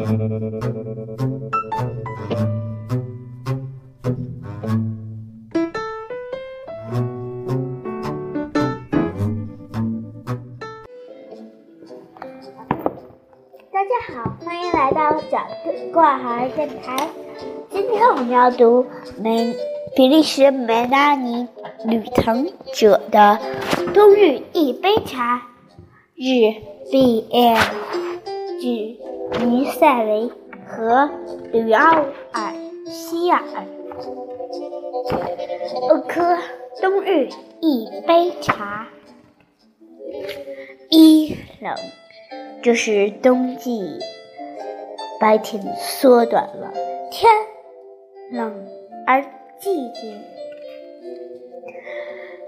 大家好，欢迎来到小怪孩电台。今天我们要读梅比利时梅拉尼旅行者的《冬日一杯茶》，日 B M 据尼塞维和吕奥尔希尔。欧科冬日一杯茶，一冷。这是冬季，白天缩短了，天冷而寂静。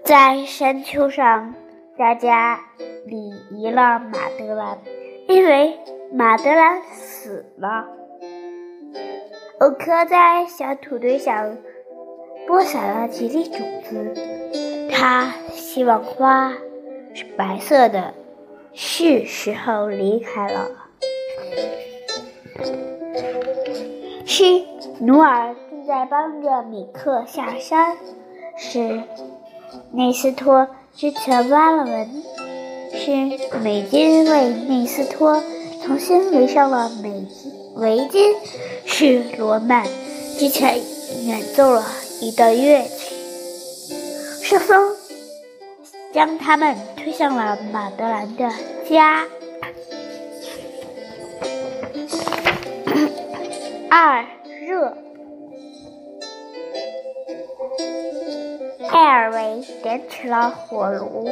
在山丘上，大家礼仪了马德兰，因为马德兰死了。欧克在小土堆上播撒了几粒种子，他希望花是白色的。是时候离开了。是努尔正在帮着米克下山，是内斯托之前挖了门，是美金为内斯托重新围上了美围巾，是罗曼之前演奏了一段乐曲，是风。将他们推向了马德兰的家。二热，艾尔维点起了火炉。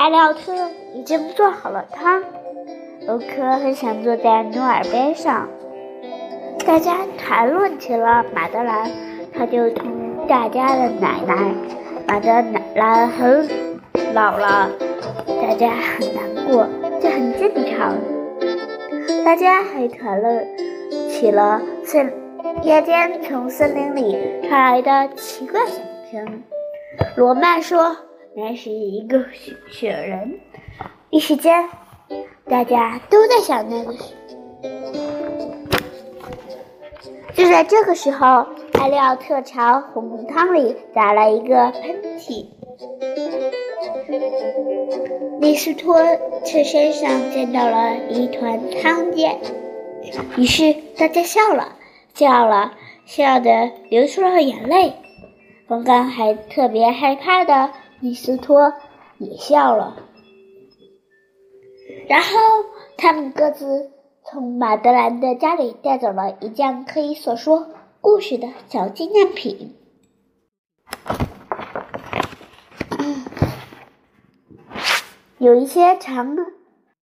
艾利奥特已经做好了汤。欧科很想坐在努尔边上。大家谈论起了马德兰，他就同大家的奶奶。马德兰很老了，大家很难过，这很正常。大家还谈论起了森夜间从森林里传来的奇怪响声。罗曼说那是一个雪雪人。一时间，大家都在想那个事。就在这个时候。艾利奥特朝红汤里打了一个喷嚏，利斯托却身上溅到了一团汤液，于是大家笑了，笑了，笑得流出了眼泪。刚刚还特别害怕的利斯托也笑了，然后他们各自从马德兰的家里带走了一件可以所说。故事的小纪念品，有一些常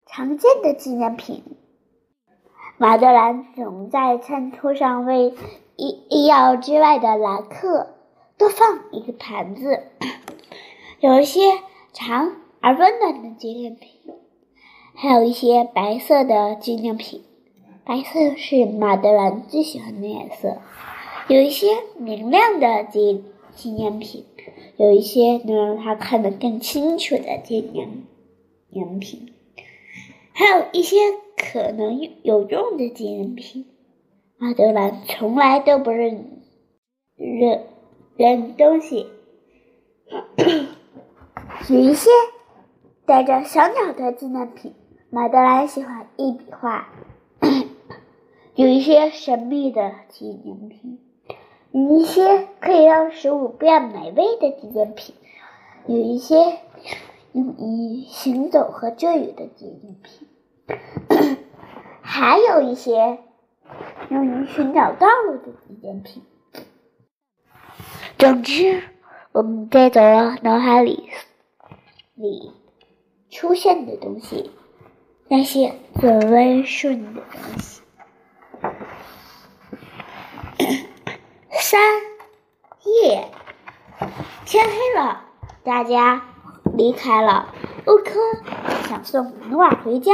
常见的纪念品。马德兰总在餐桌上为医医药之外的来客多放一个盘子。有一些长而温暖的纪念品，还有一些白色的纪念品。白色是马德兰最喜欢的颜色。有一些明亮的纪纪念品，有一些能让他看得更清楚的纪念念品，还有一些可能有用的纪念品。马德兰从来都不认认认东西。有一些带着小鸟的纪念品，马德兰喜欢一笔画。有一些神秘的纪念品。有一些可以让食物变美味的纪念品，有一些用于行走和遮雨的纪念品，还有一些用于寻找道路的纪念品。总之，我们带走了脑海里里出现的东西，那些最温顺的东西。三夜，天黑了，大家离开了。欧科想送努尔回家，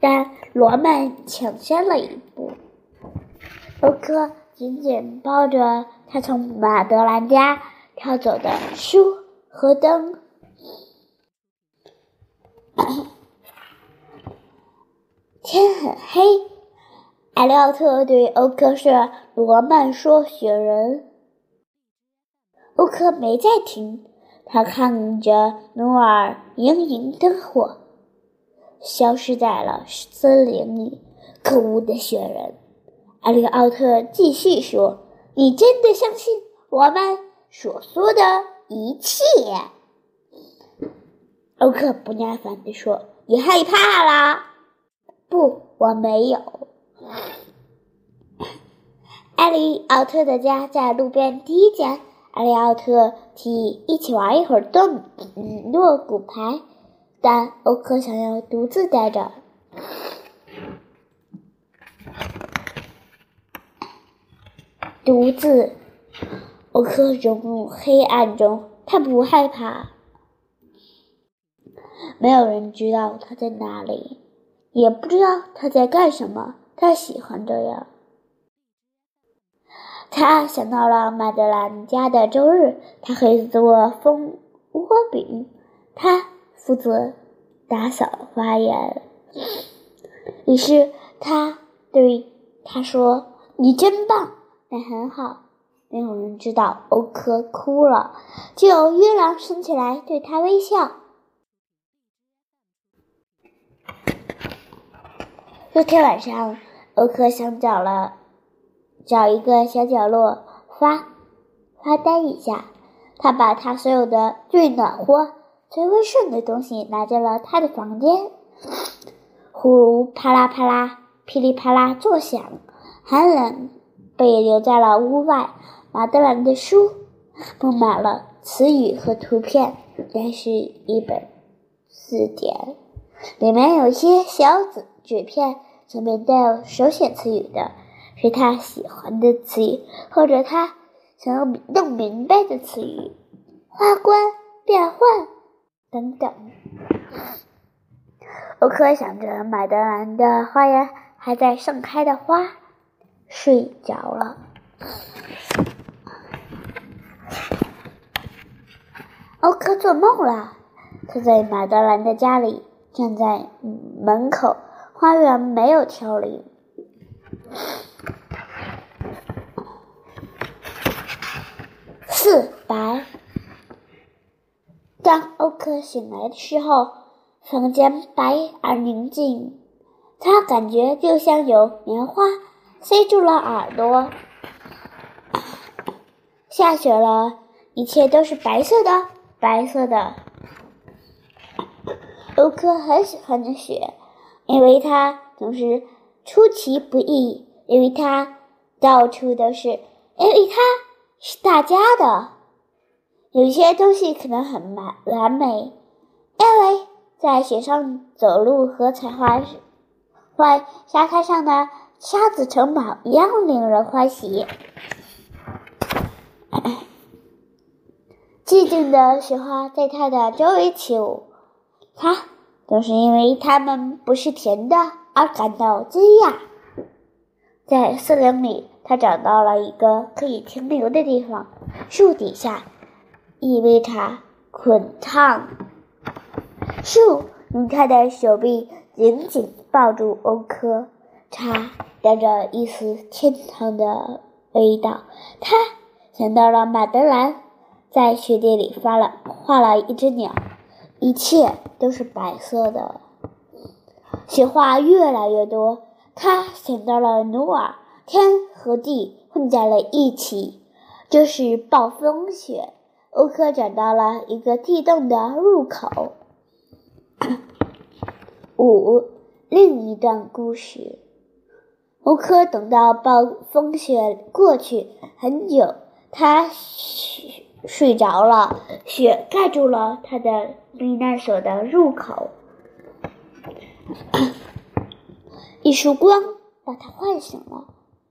但罗曼抢先了一步。欧科紧紧抱着他从马德兰家挑走的书和灯。天很黑。艾利奥特对欧克说：“罗曼说雪人。”欧克没在听，他看着努尔盈盈灯火，消失在了森林里。可恶的雪人！艾利奥特继续说：“你真的相信我们所说的一切？”欧克不耐烦地说：“你害怕啦？”“不，我没有。”艾利奥特的家在路边第一间。艾利奥特提议一起玩一会儿动诺骨牌，但欧克想要独自待着。独自，欧克融入黑暗中，他不害怕。没有人知道他在哪里，也不知道他在干什么。他喜欢这样。他想到了马德兰家的周日，他会做蜂窝饼，他负责打扫花园。于是他对他说：“你真棒，那很好。”没有人知道欧科哭了，只有月亮升起来对他微笑。这天晚上，欧克想找了。找一个小角落发发呆一下，他把他所有的最暖和、最温顺的东西拿进了他的房间。呼啪啦啪啦、噼里啪啦作响，寒冷被留在了屋外。马德兰的书布满了词语和图片，那是一本字典，里面有些小纸纸片，上面带有手写词语的。是他喜欢的词语，或者他想要弄明白的词语，花冠、变换等等。欧克想着马德兰的花园还在盛开的花，睡着了。欧克做梦了，他在马德兰的家里，站在门口，花园没有凋零。四白。当欧克醒来的时候，房间白而宁静，他感觉就像有棉花塞住了耳朵。下雪了，一切都是白色的，白色的。欧克很喜欢的雪，因为它总是出其不意，因为它到处都是，因为它。是大家的，有些东西可能很完完美，因为在雪上走路和踩花花沙滩上的沙子城堡一样令人欢喜。寂静的雪花在它的周围起舞，它总是因为它们不是甜的而感到惊讶。在森林里。他找到了一个可以停留的地方，树底下，依偎他滚烫。树用他的手臂紧紧抱住欧科，茶带着一丝天堂的味道。他想到了马德兰，在雪地里发了画了一只鸟，一切都是白色的。雪花越来越多，他想到了努尔。天和地混在了一起，这是暴风雪。欧克找到了一个地洞的入口。五，另一段故事。欧克等到暴风雪过去很久，他睡着了，雪盖住了他的避难所的入口。一束光把他唤醒了。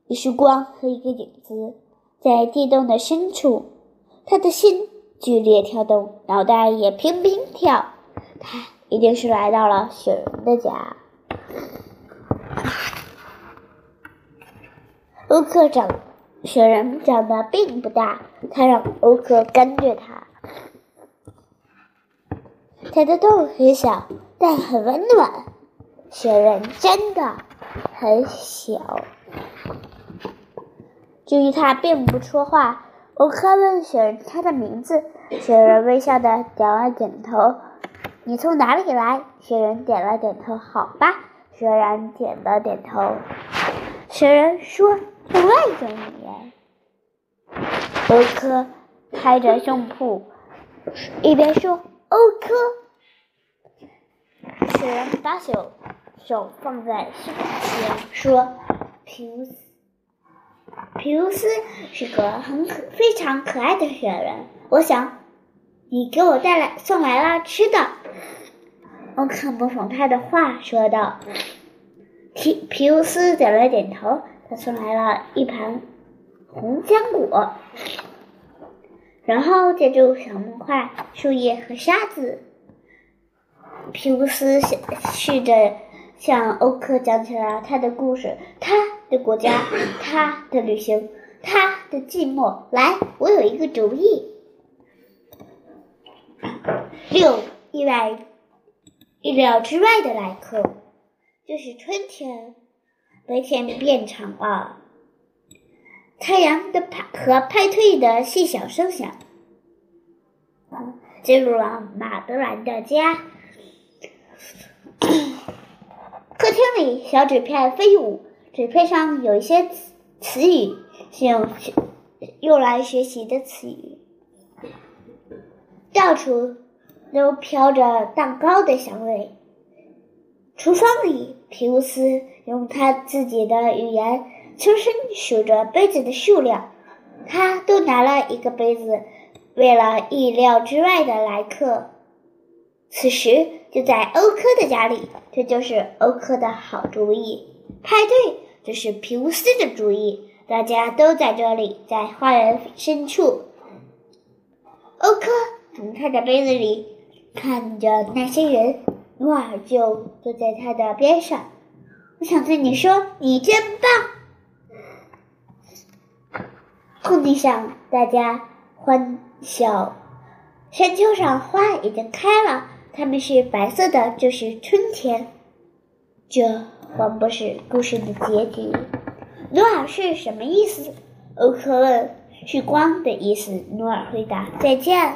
一束光和一个影子在地洞的深处，他的心剧烈跳动，脑袋也乒乒跳。他一定是来到了雪人的家。欧克长，雪人长得并不大，他让欧克跟着他。它的洞很小，但很温暖。雪人真的很小。至于他并不说话，欧克问雪人他的名字，雪人微笑的点了点头。你从哪里来？雪人点了点头。好吧，雪人点了点头。雪人说：“从外种语言。”欧克拍着胸脯，一边说：“欧克。”雪人把手手放在胸前，说：“皮乌斯，皮乌斯是个很可非常可爱的雪人。我想，你给我带来送来了吃的。”欧克模仿他的话说道。皮皮乌斯点了点头，他送来了一盘红浆果，然后借助小木块、树叶和沙子。皮乌斯试着向欧克讲起了他的故事，他的国家，他的旅行，他的寂寞。来，我有一个主意。六，意外、意料之外的来客，就是春天，白天变长了，太阳的拍和拍退的细小声响，进入了马德兰的家。客厅里，小纸片飞舞，纸片上有一些词词语，是用用来学习的词语。到处都飘着蛋糕的香味。厨房里，皮乌斯用他自己的语言秋声数着杯子的数量，他都拿了一个杯子，为了意料之外的来客。此时，就在欧科的家里，这就是欧科的好主意。派对，这是皮乌斯的主意。大家都在这里，在花园深处。欧科从他的杯子里看着那些人，努尔就坐在他的边上。我想对你说，你真棒！空地上，大家欢笑。山丘上，花已经开了。它们是白色的，就是春天。这还不是故事的结局。努尔是什么意思？欧克问。是光的意思。努尔回答。再见。